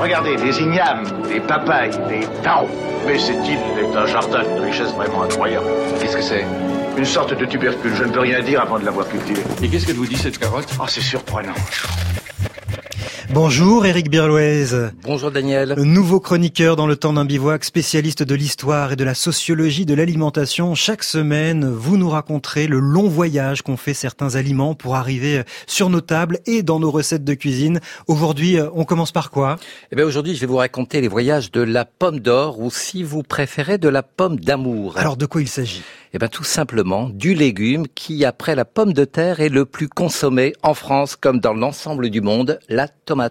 Regardez, des ignames, des papayes, des taros. Mais cette île est un jardin d'une richesse vraiment incroyable. Qu'est-ce que c'est Une sorte de tubercule, je ne peux rien dire avant de l'avoir cultivée. Et qu'est-ce qu'elle vous dit cette carotte? Oh, c'est surprenant. Bonjour Éric Birloez. Bonjour Daniel. Nouveau chroniqueur dans le temps d'un bivouac, spécialiste de l'histoire et de la sociologie de l'alimentation. Chaque semaine, vous nous raconterez le long voyage qu'ont fait certains aliments pour arriver sur nos tables et dans nos recettes de cuisine. Aujourd'hui, on commence par quoi? Eh bien aujourd'hui, je vais vous raconter les voyages de la pomme d'or ou si vous préférez de la pomme d'amour. Alors de quoi il s'agit? Eh bien, tout simplement du légume qui, après la pomme de terre, est le plus consommé en France comme dans l'ensemble du monde, la tomate.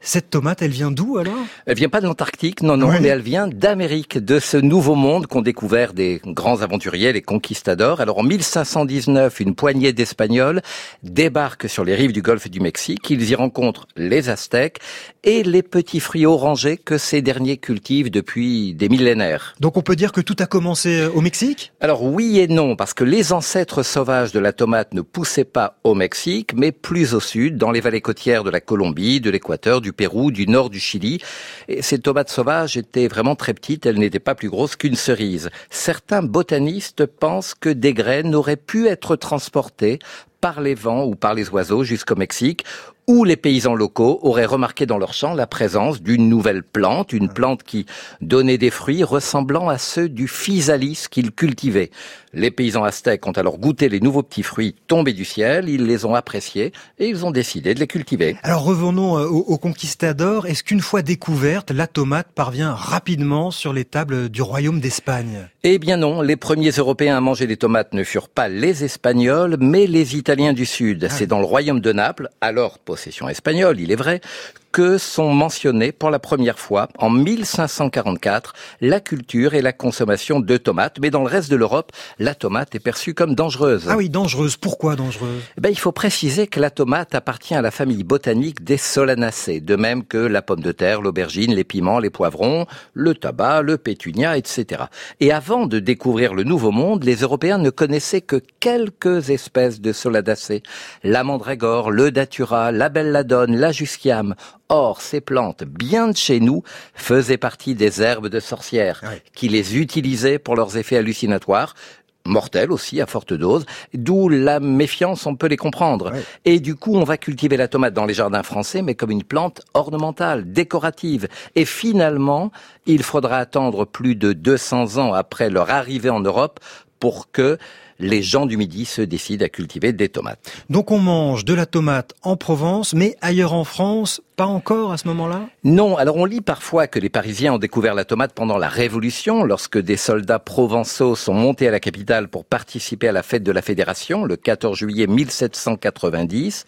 Cette tomate, elle vient d'où alors? Elle vient pas de l'Antarctique, non, non, mais elle vient d'Amérique, de ce nouveau monde qu'ont découvert des grands aventuriers, les conquistadors. Alors en 1519, une poignée d'Espagnols débarquent sur les rives du golfe du Mexique. Ils y rencontrent les Aztèques et les petits fruits orangés que ces derniers cultivent depuis des millénaires. Donc on peut dire que tout a commencé au Mexique? Alors oui et non, parce que les ancêtres sauvages de la tomate ne poussaient pas au Mexique, mais plus au sud, dans les vallées côtières de la Colombie, de l'Équateur, du Pérou, du nord du Chili. Et ces tomates sauvages étaient vraiment très petites, elles n'étaient pas plus grosses qu'une cerise. Certains botanistes pensent que des graines auraient pu être transportées par les vents ou par les oiseaux jusqu'au Mexique, où les paysans locaux auraient remarqué dans leur champ la présence d'une nouvelle plante, une plante qui donnait des fruits ressemblant à ceux du physalis qu'ils cultivaient. Les paysans aztèques ont alors goûté les nouveaux petits fruits tombés du ciel, ils les ont appréciés et ils ont décidé de les cultiver. Alors revenons euh, aux, conquistadors. Est-ce qu'une fois découverte, la tomate parvient rapidement sur les tables du royaume d'Espagne? Eh bien non, les premiers Européens à manger des tomates ne furent pas les Espagnols, mais les Italiens du Sud. Ah. C'est dans le royaume de Naples, alors possession espagnole, il est vrai, que sont mentionnés pour la première fois en 1544 la culture et la consommation de tomates. Mais dans le reste de l'Europe, la tomate est perçue comme dangereuse. Ah oui, dangereuse. Pourquoi dangereuse? Eh ben, Il faut préciser que la tomate appartient à la famille botanique des solanacées, de même que la pomme de terre, l'aubergine, les piments, les poivrons, le tabac, le pétunia, etc. Et avant de découvrir le Nouveau Monde, les Européens ne connaissaient que quelques espèces de solanacées. La mandragore, le datura, la belladone, la jusquiame. Or, ces plantes, bien de chez nous, faisaient partie des herbes de sorcières, qui les utilisaient pour leurs effets hallucinatoires, mortels aussi à forte dose, d'où la méfiance, on peut les comprendre. Et du coup, on va cultiver la tomate dans les jardins français, mais comme une plante ornementale, décorative. Et finalement, il faudra attendre plus de 200 ans après leur arrivée en Europe pour que les gens du Midi se décident à cultiver des tomates. Donc on mange de la tomate en Provence, mais ailleurs en France, pas encore à ce moment-là? Non, alors on lit parfois que les Parisiens ont découvert la tomate pendant la Révolution, lorsque des soldats provençaux sont montés à la capitale pour participer à la fête de la Fédération, le 14 juillet 1790.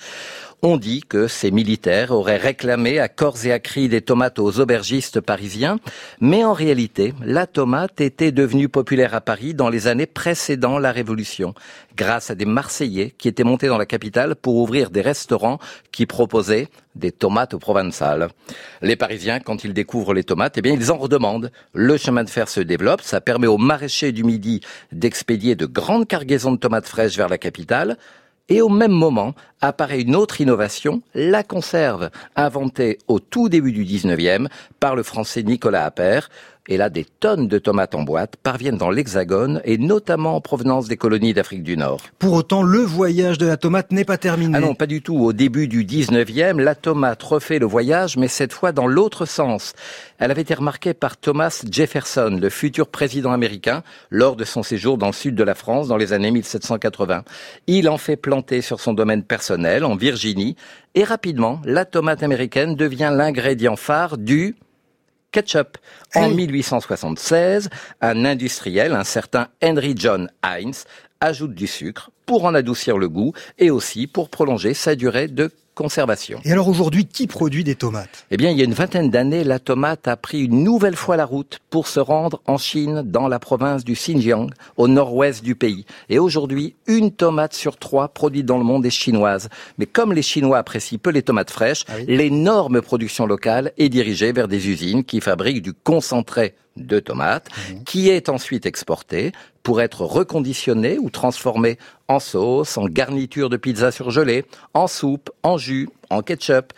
On dit que ces militaires auraient réclamé à corps et à cri des tomates aux aubergistes parisiens, mais en réalité, la tomate était devenue populaire à Paris dans les années précédant la Révolution, grâce à des Marseillais qui étaient montés dans la capitale pour ouvrir des restaurants qui proposaient des tomates provençales. Les Parisiens, quand ils découvrent les tomates, eh bien, ils en redemandent. Le chemin de fer se développe, ça permet aux maraîchers du Midi d'expédier de grandes cargaisons de tomates fraîches vers la capitale. Et au même moment apparaît une autre innovation, la conserve, inventée au tout début du 19e par le français Nicolas Appert, et là, des tonnes de tomates en boîte parviennent dans l'Hexagone et notamment en provenance des colonies d'Afrique du Nord. Pour autant, le voyage de la tomate n'est pas terminé. Ah non, pas du tout. Au début du 19e, la tomate refait le voyage, mais cette fois dans l'autre sens. Elle avait été remarquée par Thomas Jefferson, le futur président américain, lors de son séjour dans le sud de la France dans les années 1780. Il en fait planter sur son domaine personnel, en Virginie, et rapidement, la tomate américaine devient l'ingrédient phare du ketchup. En 1876, un industriel, un certain Henry John Heinz, ajoute du sucre pour en adoucir le goût et aussi pour prolonger sa durée de conservation. Et alors aujourd'hui, qui produit des tomates? Eh bien, il y a une vingtaine d'années, la tomate a pris une nouvelle fois la route pour se rendre en Chine, dans la province du Xinjiang, au nord-ouest du pays. Et aujourd'hui, une tomate sur trois produite dans le monde est chinoise. Mais comme les Chinois apprécient peu les tomates fraîches, ah l'énorme production locale est dirigée vers des usines qui fabriquent du concentré de tomates, mhm. qui est ensuite exporté pour être reconditionné ou transformé en sauce, en garniture de pizza surgelée, en soupe, en jus, en ketchup.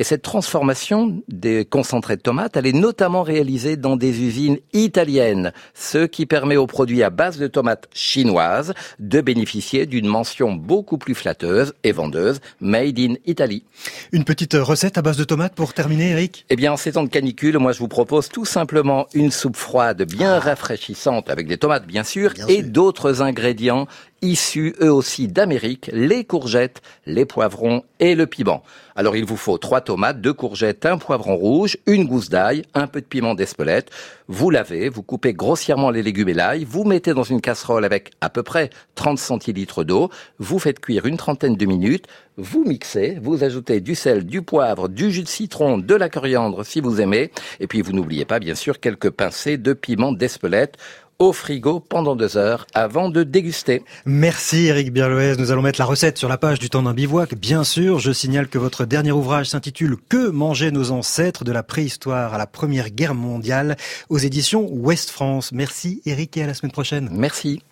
Et cette transformation des concentrés de tomates, elle est notamment réalisée dans des usines italiennes, ce qui permet aux produits à base de tomates chinoises de bénéficier d'une mention beaucoup plus flatteuse et vendeuse, Made in Italy. Une petite recette à base de tomates pour terminer, Eric? Eh bien, en ces temps de canicule, moi je vous propose tout simplement une soupe froide bien ah. rafraîchissante, avec des tomates bien sûr, et d'autres ingrédients issus eux aussi d'Amérique, les courgettes, les poivrons et le piment. Alors il vous faut trois tomates, deux courgettes, un poivron rouge, une gousse d'ail, un peu de piment d'Espelette. Vous lavez, vous coupez grossièrement les légumes et l'ail, vous mettez dans une casserole avec à peu près 30 centilitres d'eau, vous faites cuire une trentaine de minutes, vous mixez, vous ajoutez du sel, du poivre, du jus de citron, de la coriandre si vous aimez, et puis vous n'oubliez pas bien sûr quelques pincées de piment d'Espelette au frigo pendant deux heures avant de déguster. Merci Eric Birloez. Nous allons mettre la recette sur la page du temps d'un bivouac. Bien sûr, je signale que votre dernier ouvrage s'intitule Que mangeaient nos ancêtres de la préhistoire à la Première Guerre mondiale aux éditions Ouest France. Merci Eric et à la semaine prochaine. Merci.